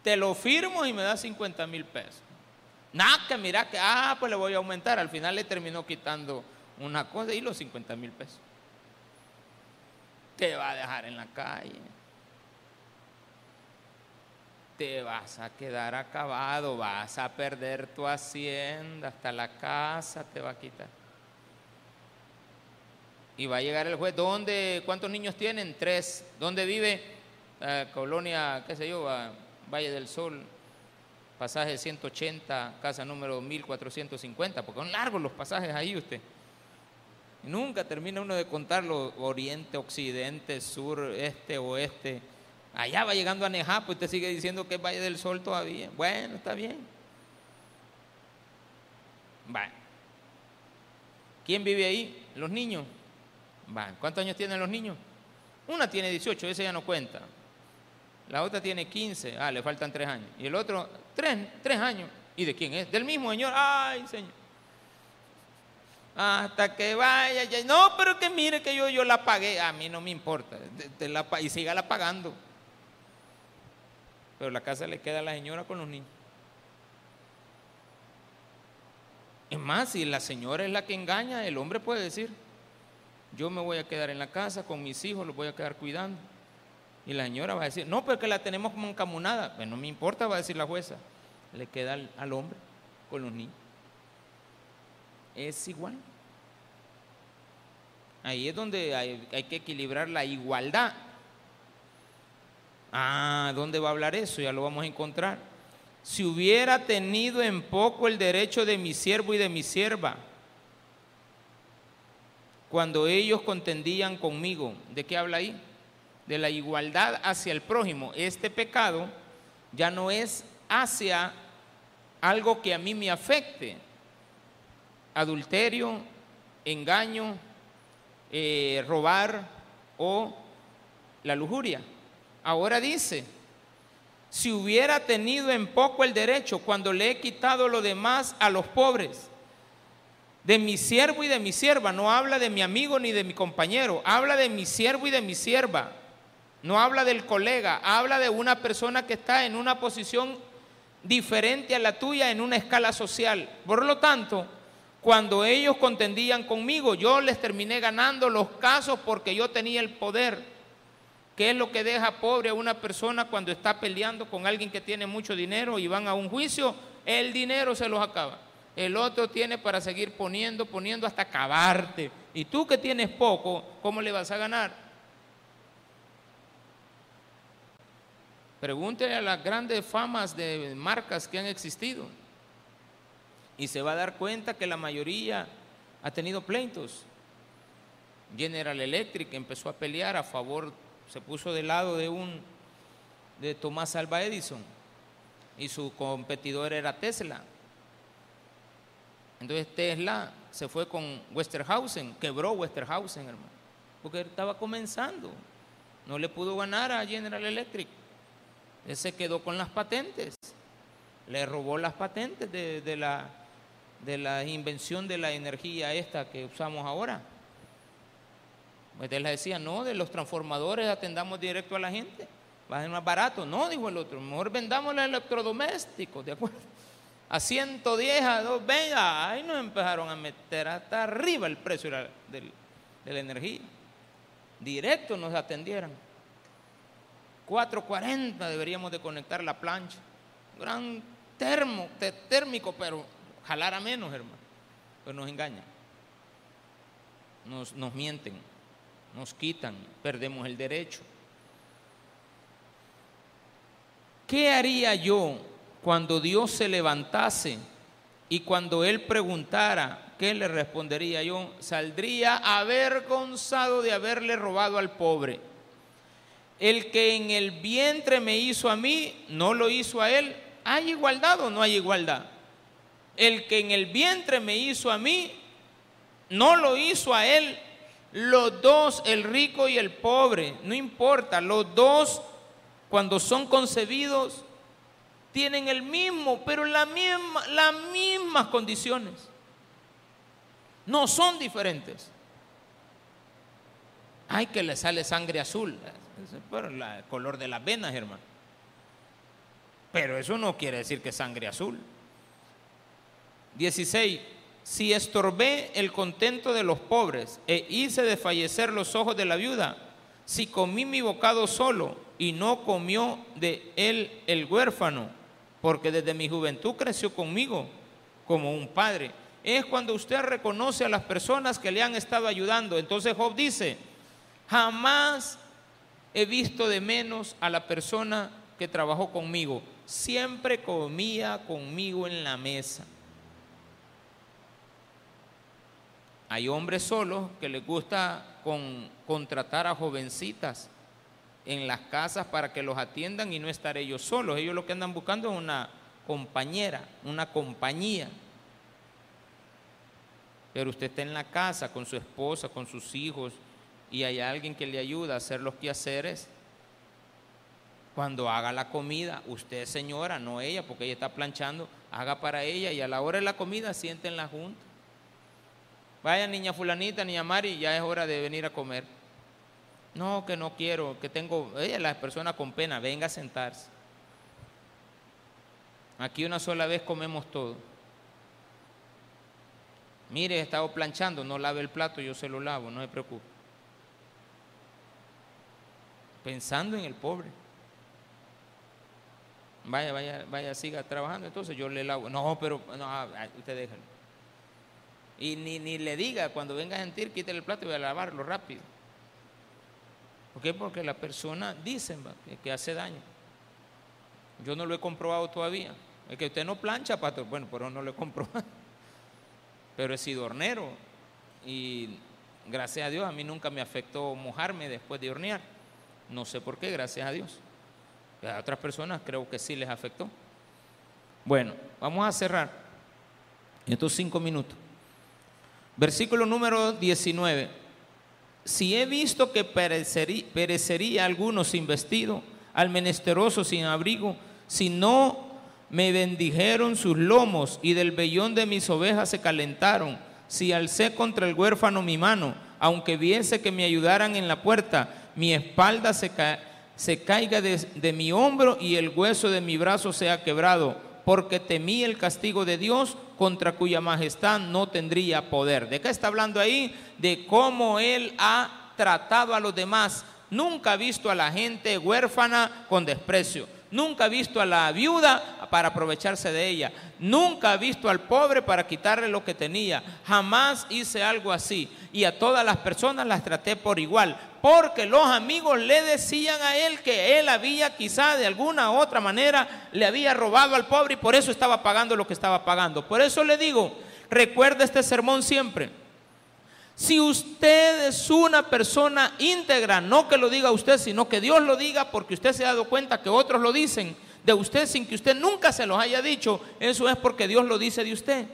te lo firmo y me da 50 mil pesos. Nada, que mira que, ah, pues le voy a aumentar. Al final le terminó quitando una cosa y los 50 mil pesos. Te va a dejar en la calle. Te vas a quedar acabado, vas a perder tu hacienda, hasta la casa te va a quitar. Y va a llegar el juez, ¿dónde? ¿Cuántos niños tienen? Tres. ¿Dónde vive? Eh, colonia, qué sé yo, Valle del Sol, pasaje 180, casa número 1450, porque son largos los pasajes ahí usted. nunca termina uno de contarlo, oriente, occidente, sur, este, oeste. Allá va llegando a Nejá, pues usted sigue diciendo que es Valle del Sol todavía. Bueno, está bien. Bueno. ¿Quién vive ahí? Los niños. ¿Cuántos años tienen los niños? Una tiene 18, ese ya no cuenta. La otra tiene 15, ah, le faltan 3 años. Y el otro, 3, años. ¿Y de quién es? Del mismo señor. Ay, señor. Hasta que vaya, ya. no, pero que mire que yo, yo la pagué. A mí no me importa. y siga la pagando. Pero la casa le queda a la señora con los niños. Es más, si la señora es la que engaña, el hombre puede decir, yo me voy a quedar en la casa con mis hijos, los voy a quedar cuidando. Y la señora va a decir, no, porque la tenemos como encamunada. Pues no me importa, va a decir la jueza. Le queda al, hombre con los niños. Es igual. Ahí es donde hay, hay, que equilibrar la igualdad. Ah, ¿dónde va a hablar eso? Ya lo vamos a encontrar. Si hubiera tenido en poco el derecho de mi siervo y de mi sierva, cuando ellos contendían conmigo. ¿De qué habla ahí? De la igualdad hacia el prójimo. Este pecado ya no es hacia algo que a mí me afecte. Adulterio, engaño, eh, robar o la lujuria. Ahora dice, si hubiera tenido en poco el derecho cuando le he quitado lo demás a los pobres, de mi siervo y de mi sierva, no habla de mi amigo ni de mi compañero, habla de mi siervo y de mi sierva, no habla del colega, habla de una persona que está en una posición diferente a la tuya en una escala social. Por lo tanto, cuando ellos contendían conmigo, yo les terminé ganando los casos porque yo tenía el poder. ¿Qué es lo que deja pobre a una persona cuando está peleando con alguien que tiene mucho dinero y van a un juicio? El dinero se los acaba el otro tiene para seguir poniendo, poniendo hasta acabarte. Y tú que tienes poco, ¿cómo le vas a ganar? Pregúntele a las grandes famas de marcas que han existido. Y se va a dar cuenta que la mayoría ha tenido pleitos. General Electric empezó a pelear a favor, se puso del lado de un de Tomás Alba Edison y su competidor era Tesla. Entonces Tesla se fue con Westerhausen, quebró Westerhausen, hermano, porque estaba comenzando. No le pudo ganar a General Electric. Él se quedó con las patentes. Le robó las patentes de, la, de la invención de la energía esta que usamos ahora. Pues él decía, no, de los transformadores atendamos directo a la gente. Va a ser más barato. No, dijo el otro, mejor vendamos los electrodomésticos, ¿de acuerdo? A 110, a 220, ahí nos empezaron a meter hasta arriba el precio de la, energía. Directo nos atendieran. 440 deberíamos de conectar la plancha. Gran termo, térmico, pero jalar menos, hermano. Pero nos engañan. Nos, nos mienten, nos quitan, perdemos el derecho. ¿Qué haría yo cuando Dios se levantase y cuando Él preguntara, ¿qué le respondería yo? Saldría avergonzado de haberle robado al pobre. El que en el vientre me hizo a mí, no lo hizo a Él. ¿Hay igualdad o no hay igualdad? El que en el vientre me hizo a mí, no lo hizo a Él. Los dos, el rico y el pobre, no importa, los dos cuando son concebidos tienen el mismo, pero las mismas condiciones. No son diferentes. Ay, que le sale sangre azul. Por el color de las venas, hermano. Pero eso no quiere decir que sangre azul. 16. Si estorbé el contento de los pobres e hice desfallecer los ojos de la viuda, si comí mi bocado solo y no comió de él el huérfano, porque desde mi juventud creció conmigo como un padre. Es cuando usted reconoce a las personas que le han estado ayudando. Entonces Job dice, jamás he visto de menos a la persona que trabajó conmigo. Siempre comía conmigo en la mesa. Hay hombres solos que les gusta contratar a jovencitas en las casas para que los atiendan y no estar ellos solos. Ellos lo que andan buscando es una compañera, una compañía. Pero usted está en la casa con su esposa, con sus hijos, y hay alguien que le ayuda a hacer los quehaceres. Cuando haga la comida, usted señora, no ella, porque ella está planchando, haga para ella y a la hora de la comida sienten la junta. Vaya niña fulanita, niña Mari, ya es hora de venir a comer. No, que no quiero, que tengo, ella la persona con pena, venga a sentarse. Aquí una sola vez comemos todo. Mire, he estado planchando, no lave el plato, yo se lo lavo, no se preocupe. Pensando en el pobre. Vaya, vaya, vaya, siga trabajando, entonces yo le lavo. No, pero no, ah, usted déjalo. Y ni, ni le diga, cuando venga a sentir, quítale el plato y voy a lavarlo rápido. ¿Por qué? Porque la persona dice que hace daño. Yo no lo he comprobado todavía. Es que usted no plancha, pastor. Bueno, pero no lo he comprobado. Pero he sido hornero. Y gracias a Dios a mí nunca me afectó mojarme después de hornear. No sé por qué, gracias a Dios. A otras personas creo que sí les afectó. Bueno, vamos a cerrar estos cinco minutos. Versículo número 19. Si he visto que perecería, alguno sin vestido, al menesteroso sin abrigo, si no me bendijeron sus lomos y del vellón de mis ovejas se calentaron, si alcé contra el huérfano mi mano, aunque viese que me ayudaran en la puerta, mi espalda se, se caiga de, de mi hombro y el hueso de mi brazo sea quebrado, porque temí el castigo de Dios contra cuya majestad no tendría poder. ¿De qué está hablando ahí? De cómo Él ha tratado a los demás. Nunca ha visto a la gente huérfana con desprecio. Nunca ha visto a la viuda para aprovecharse de ella. Nunca ha visto al pobre para quitarle lo que tenía. Jamás hice algo así. Y a todas las personas las traté por igual. Porque los amigos le decían a él que él había quizá de alguna u otra manera le había robado al pobre y por eso estaba pagando lo que estaba pagando. Por eso le digo, recuerde este sermón siempre. Si usted es una persona íntegra, no que lo diga usted, sino que Dios lo diga porque usted se ha dado cuenta que otros lo dicen de usted sin que usted nunca se los haya dicho, eso es porque Dios lo dice de usted.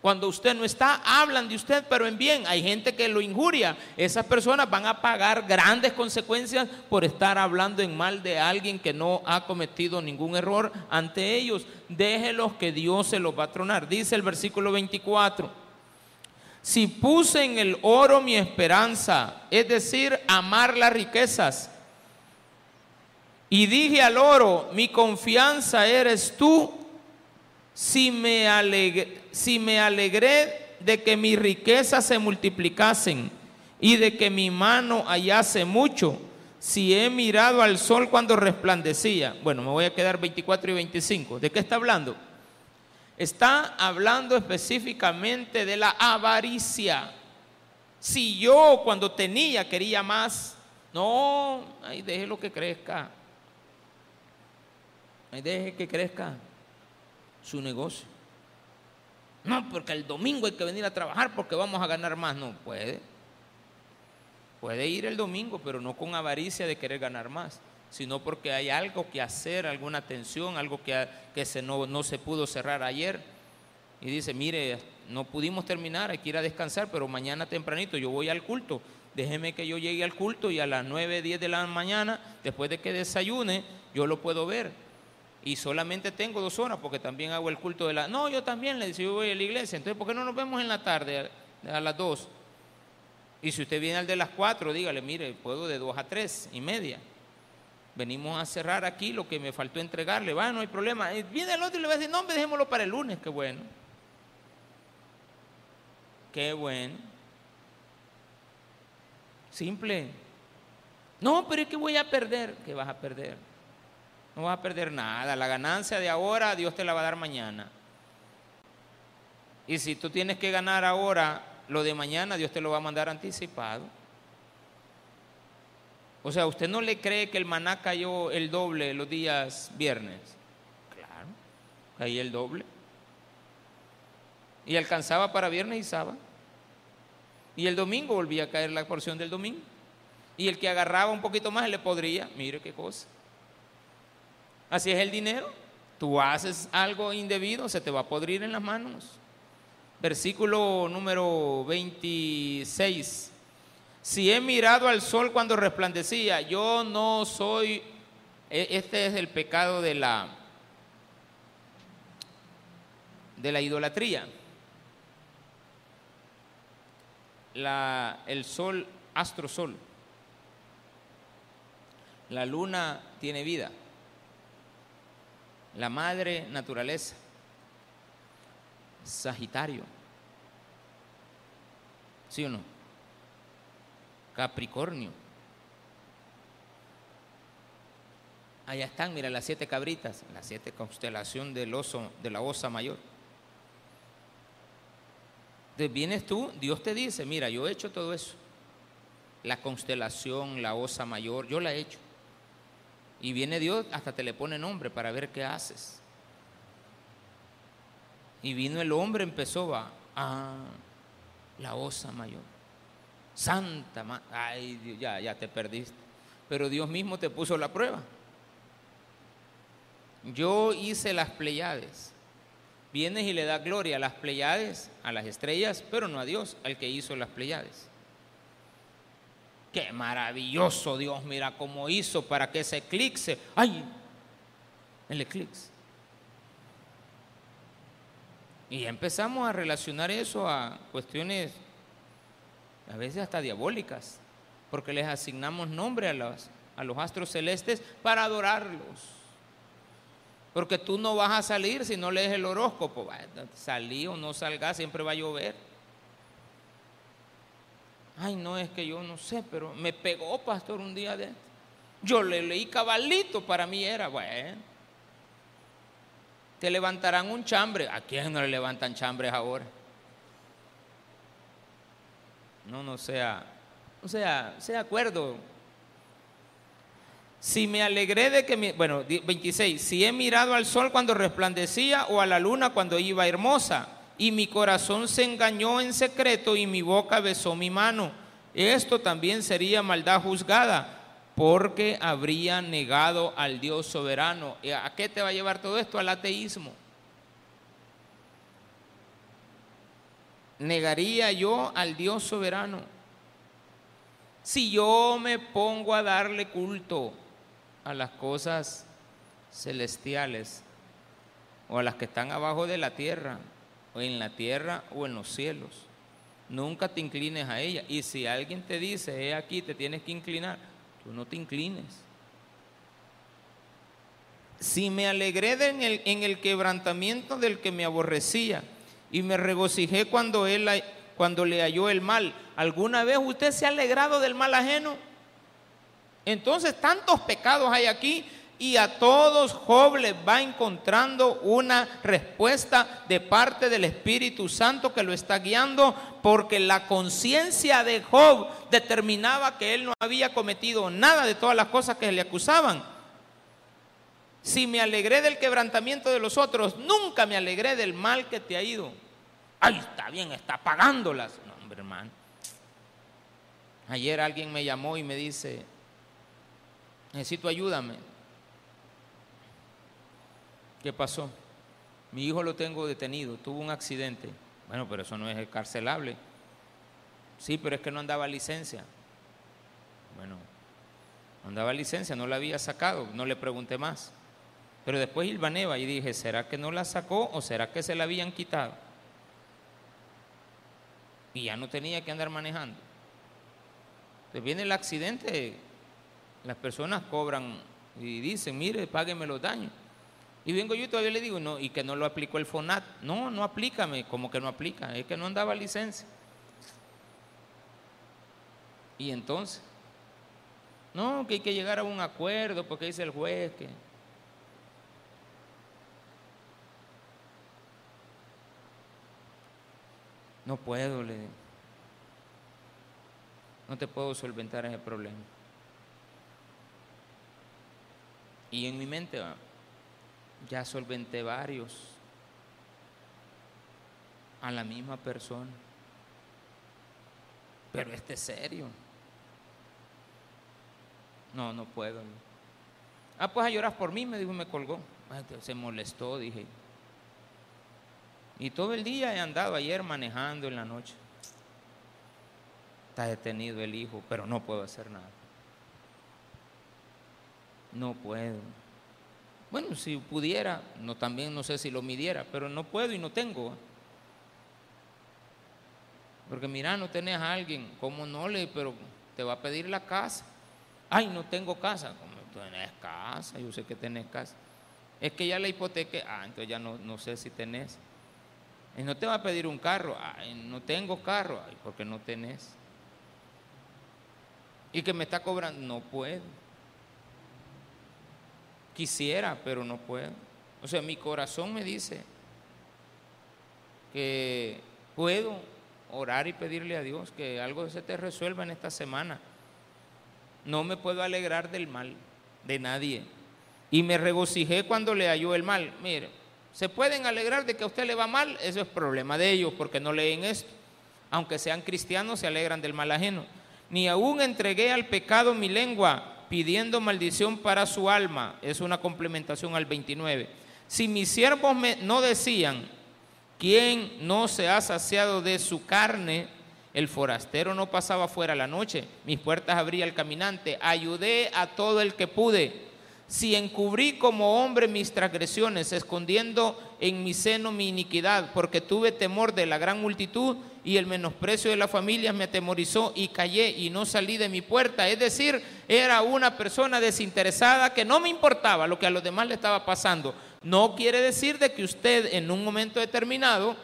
Cuando usted no está, hablan de usted, pero en bien. Hay gente que lo injuria. Esas personas van a pagar grandes consecuencias por estar hablando en mal de alguien que no ha cometido ningún error ante ellos. Déjelos que Dios se los va a tronar. Dice el versículo 24 si puse en el oro mi esperanza, es decir, amar las riquezas, y dije al oro, mi confianza eres tú, si me, alegré, de que mis riquezas se multiplicasen y de que mi mano hallase mucho, si he mirado al sol cuando resplandecía. Bueno, me voy a quedar 24 y 25. ¿De qué está hablando? Está hablando específicamente de la avaricia. Si yo cuando tenía quería más, no, ahí deje lo que crezca. Ahí deje que crezca su negocio. No, porque el domingo hay que venir a trabajar porque vamos a ganar más. No puede. Puede ir el domingo, pero no con avaricia de querer ganar más sino porque hay algo que hacer, alguna tensión, algo que, que se, no, no se pudo cerrar ayer. Y dice, mire, no pudimos terminar, hay que ir a descansar, pero mañana tempranito yo voy al culto. Déjeme que yo llegue al culto y a las 9, 10 de la mañana, después de que desayune, yo lo puedo ver. Y solamente tengo dos horas porque también hago el culto de la... No, yo también le dice, yo voy a la iglesia. Entonces, ¿por qué no nos vemos en la tarde a, las 2? Y si usted viene al de las 4, dígale, mire, puedo de 2 a 3 y media. venimos a cerrar aquí lo que me faltó entregarle, va, no hay problema. Viene el otro y le va a decir, no, dejémoslo para el lunes, qué bueno. Qué bueno. Simple. No, pero es que voy a perder. ¿Qué vas a perder? No vas a perder nada. La ganancia de ahora Dios te la va a dar mañana. Y si tú tienes que ganar ahora lo de mañana, Dios te lo va a mandar anticipado. O sea, ¿usted no le cree que el maná cayó el doble los días viernes? Claro, caía el doble. Y alcanzaba para viernes y sábado. Y el domingo volvía a caer la porción del domingo. Y el que agarraba un poquito más le podría, mire qué cosa. Así es el dinero. Tú haces algo indebido, se te va a podrir en las manos. Versículo número 26. Si he mirado al sol cuando resplandecía, yo no soy, e, este es el pecado de la, de la idolatría. La, el sol, astro sol. La luna tiene vida. La madre naturaleza. Sagitario. ¿Sí o no? Capricornio. Allá están, mira, las siete cabritas, la siete constelación del oso, de la osa mayor. Entonces vienes tú, Dios te dice, mira, yo he hecho todo eso. La constelación, la osa mayor, yo la he hecho. Y viene Dios, hasta te le pone nombre para ver qué haces. Y vino el hombre, empezó, a la osa mayor. Santa, ay, ya, ya te perdiste. Pero Dios mismo te puso la prueba. Yo hice las Pleiades. Vienes y le das gloria a las Pleiades, a las estrellas, pero no a Dios, al que hizo las Pleiades. Qué maravilloso Dios, mira cómo hizo para que ese eclipse, ay, el eclipse. Y empezamos a relacionar eso a cuestiones a veces hasta diabólicas, porque les asignamos nombre a los, a los astros celestes para adorarlos. Porque tú no vas a salir si no lees el horóscopo. Salí o no salga, siempre va a llover. Ay, no es que yo no sé, pero me pegó, pastor, un día de... Yo le leí cabalito, para mí era, bueno. Te levantarán un chambre. ¿A quién no le levantan chambres ahora? No, no sea, o sea, sea acuerdo. Si me alegré de que, mi, bueno, 26, si he mirado al sol cuando resplandecía o a la luna cuando iba hermosa, y mi corazón se engañó en secreto y mi boca besó mi mano, esto también sería maldad juzgada, porque habría negado al Dios soberano. ¿A qué te va a llevar todo esto? Al ateísmo. negaría yo al Dios soberano? Si yo me pongo a darle culto a las cosas celestiales o a las que están abajo de la tierra, en la tierra o en los cielos, nunca te inclines a ella. Y si alguien te dice, he aquí, te tienes que inclinar, tú no te inclines. Si me alegré en el, en el quebrantamiento del que me aborrecía, y me regocijé cuando, él, cuando le halló el mal. ¿Alguna vez usted se ha alegrado del mal ajeno? Entonces tantos pecados hay aquí y a todos Job les va encontrando una respuesta de parte del Espíritu Santo que lo está guiando porque la conciencia de Job determinaba que él no había cometido nada de todas las cosas que le acusaban. Si me alegré del quebrantamiento de los otros, nunca me alegré del mal que te ha ido. Ay, está bien, está pagándolas. No, hombre, hermano. Ayer alguien me llamó y me dice, necesito ayúdame. ¿Qué pasó? Mi hijo lo tengo detenido, tuvo un accidente. Bueno, pero eso no es carcelable. Sí, pero es que no andaba licencia. Bueno, no andaba licencia, no la había sacado, no le pregunté más. Pero después Ilvaneva y dije, ¿será que no la sacó o será que se la habían quitado? Y ya no tenía que andar manejando. Entonces viene el accidente, las personas cobran y dicen, mire, págueme los daños. Y vengo yo y todavía le digo, no, y que no lo aplicó el FONAT. No, no aplícame, como que no aplica, es que no andaba licencia. Y entonces, no, que hay que llegar a un acuerdo porque dice el juez que... No puedo, le digo. No te puedo solventar ese problema. Y en mi mente ya solventé varios a la misma persona. Pero este es serio. No, no puedo. Ah, pues a llorar por mí, me dijo me colgó. Se molestó, dije. Y todo el día he andado ayer manejando en la noche. Está detenido el hijo, pero no puedo hacer nada. No puedo. Bueno, si pudiera, no también no sé si lo midiera, pero no puedo y no tengo. Porque mira, no tenés a alguien, ¿cómo no le? Pero te va a pedir la casa. Ay, no tengo casa. Como tenés casa, yo sé que tenés casa. Es que ya la hipoteca, ah, entonces ya no, no sé si tenés. Y no te va a pedir un carro, ay, no tengo carro, ay, porque no tenés. Y que me está cobrando, no puedo. Quisiera, pero no puedo. O sea, mi corazón me dice que puedo orar y pedirle a Dios que algo se te resuelva en esta semana. No me puedo alegrar del mal de nadie. Y me regocijé cuando le halló el mal. Mire, se pueden alegrar de que a usted le va mal, eso es problema de ellos porque no leen esto. Aunque sean cristianos, se alegran del mal ajeno. Ni aún entregué al pecado mi lengua pidiendo maldición para su alma. Es una complementación al 29. Si mis siervos no decían, ¿quién no se ha saciado de su carne? El forastero no pasaba fuera la noche, mis puertas abría el caminante, ayudé a todo el que pude. Si encubrí como hombre mis transgresiones, escondiendo en mi seno mi iniquidad, porque tuve temor de la gran multitud y el menosprecio de la familia me atemorizó y callé y no salí de mi puerta. Es decir, era una persona desinteresada que no me importaba lo que a los demás le estaba pasando. No quiere decir de que usted en un momento determinado,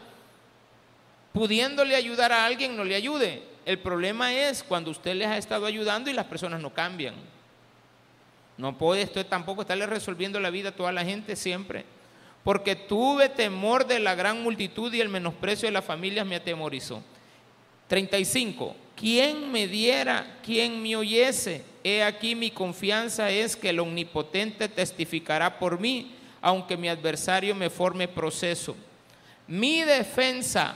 pudiéndole ayudar a alguien, no le ayude. El problema es cuando usted les ha estado ayudando y las personas no cambian. No puede usted tampoco estarle resolviendo la vida a toda la gente siempre porque tuve temor de la gran multitud y el menosprecio de las familias me atemorizó. 35. ¿Quién me diera, quién me oyese? He aquí mi confianza es que el omnipotente testificará por mí, aunque mi adversario me forme proceso. Mi defensa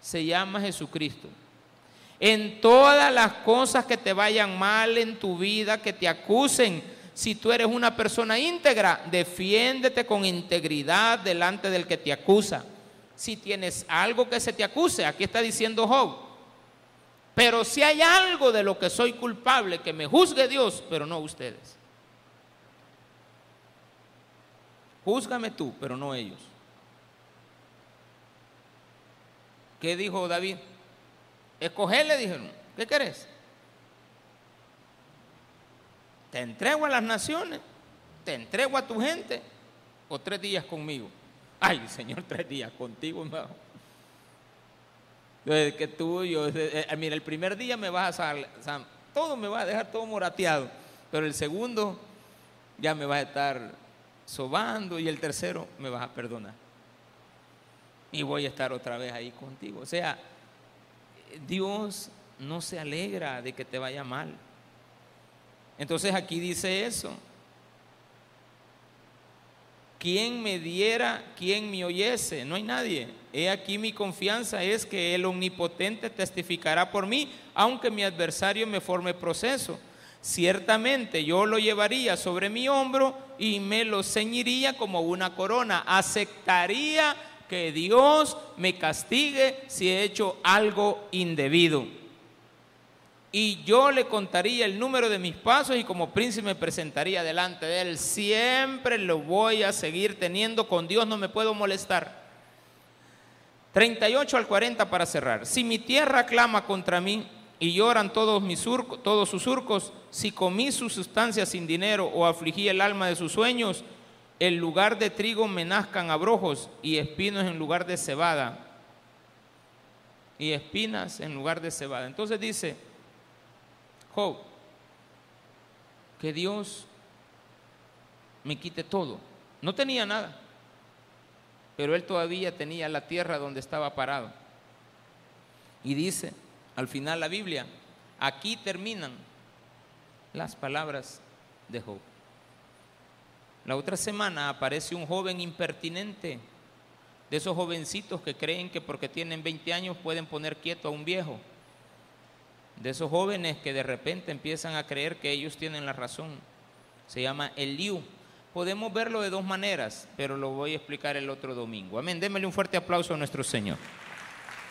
se llama Jesucristo. En todas las cosas que te vayan mal en tu vida, que te acusen, si tú eres una persona íntegra, defiéndete con integridad delante del que te acusa. Si tienes algo que se te acuse, aquí está diciendo Job. Pero si hay algo de lo que soy culpable, que me juzgue Dios, pero no ustedes. Júzgame tú, pero no ellos. ¿Qué dijo David? Escogerle, dijeron. ¿Qué querés? Te entrego a las naciones, te entrego a tu gente, o tres días conmigo. Ay, Señor, tres días contigo, hermano. que tú, yo, eh, eh, mira, el primer día me vas a, todo me va a dejar todo morateado, pero el segundo ya me vas a estar sobando y el tercero me vas a perdonar. Y voy a estar otra vez ahí contigo. O sea, Dios no se alegra de que te vaya mal. Entonces aquí dice eso. ¿Quién me diera, quién me oyese? No hay nadie. He aquí mi confianza es que el omnipotente testificará por mí, aunque mi adversario me forme proceso. Ciertamente yo lo llevaría sobre mi hombro y me lo ceñiría como una corona. Aceptaría que Dios me castigue si he hecho algo indebido y yo le contaría el número de mis pasos y como príncipe me presentaría delante de él. Siempre lo voy a seguir teniendo, con Dios no me puedo molestar. 38 al 40 para cerrar. Si mi tierra clama contra mí y lloran todos, mis surcos, todos sus surcos, si comí su sustancia sin dinero o afligí el alma de sus sueños, en lugar de trigo me nazcan abrojos y espinos en lugar de cebada. Y espinas en lugar de cebada. Entonces dice Job, que Dios me quite todo. No tenía nada, pero él todavía tenía la tierra donde estaba parado. Y dice, al final la Biblia, aquí terminan las palabras de Job. La otra semana aparece un joven impertinente, de esos jovencitos que creen que porque tienen 20 años pueden poner quieto a un viejo, de esos jóvenes que de repente empiezan a creer que ellos tienen la razón. Se llama Eliú. Podemos verlo de dos maneras, pero lo voy a explicar el otro domingo. Amén. Démele un fuerte aplauso a nuestro Señor.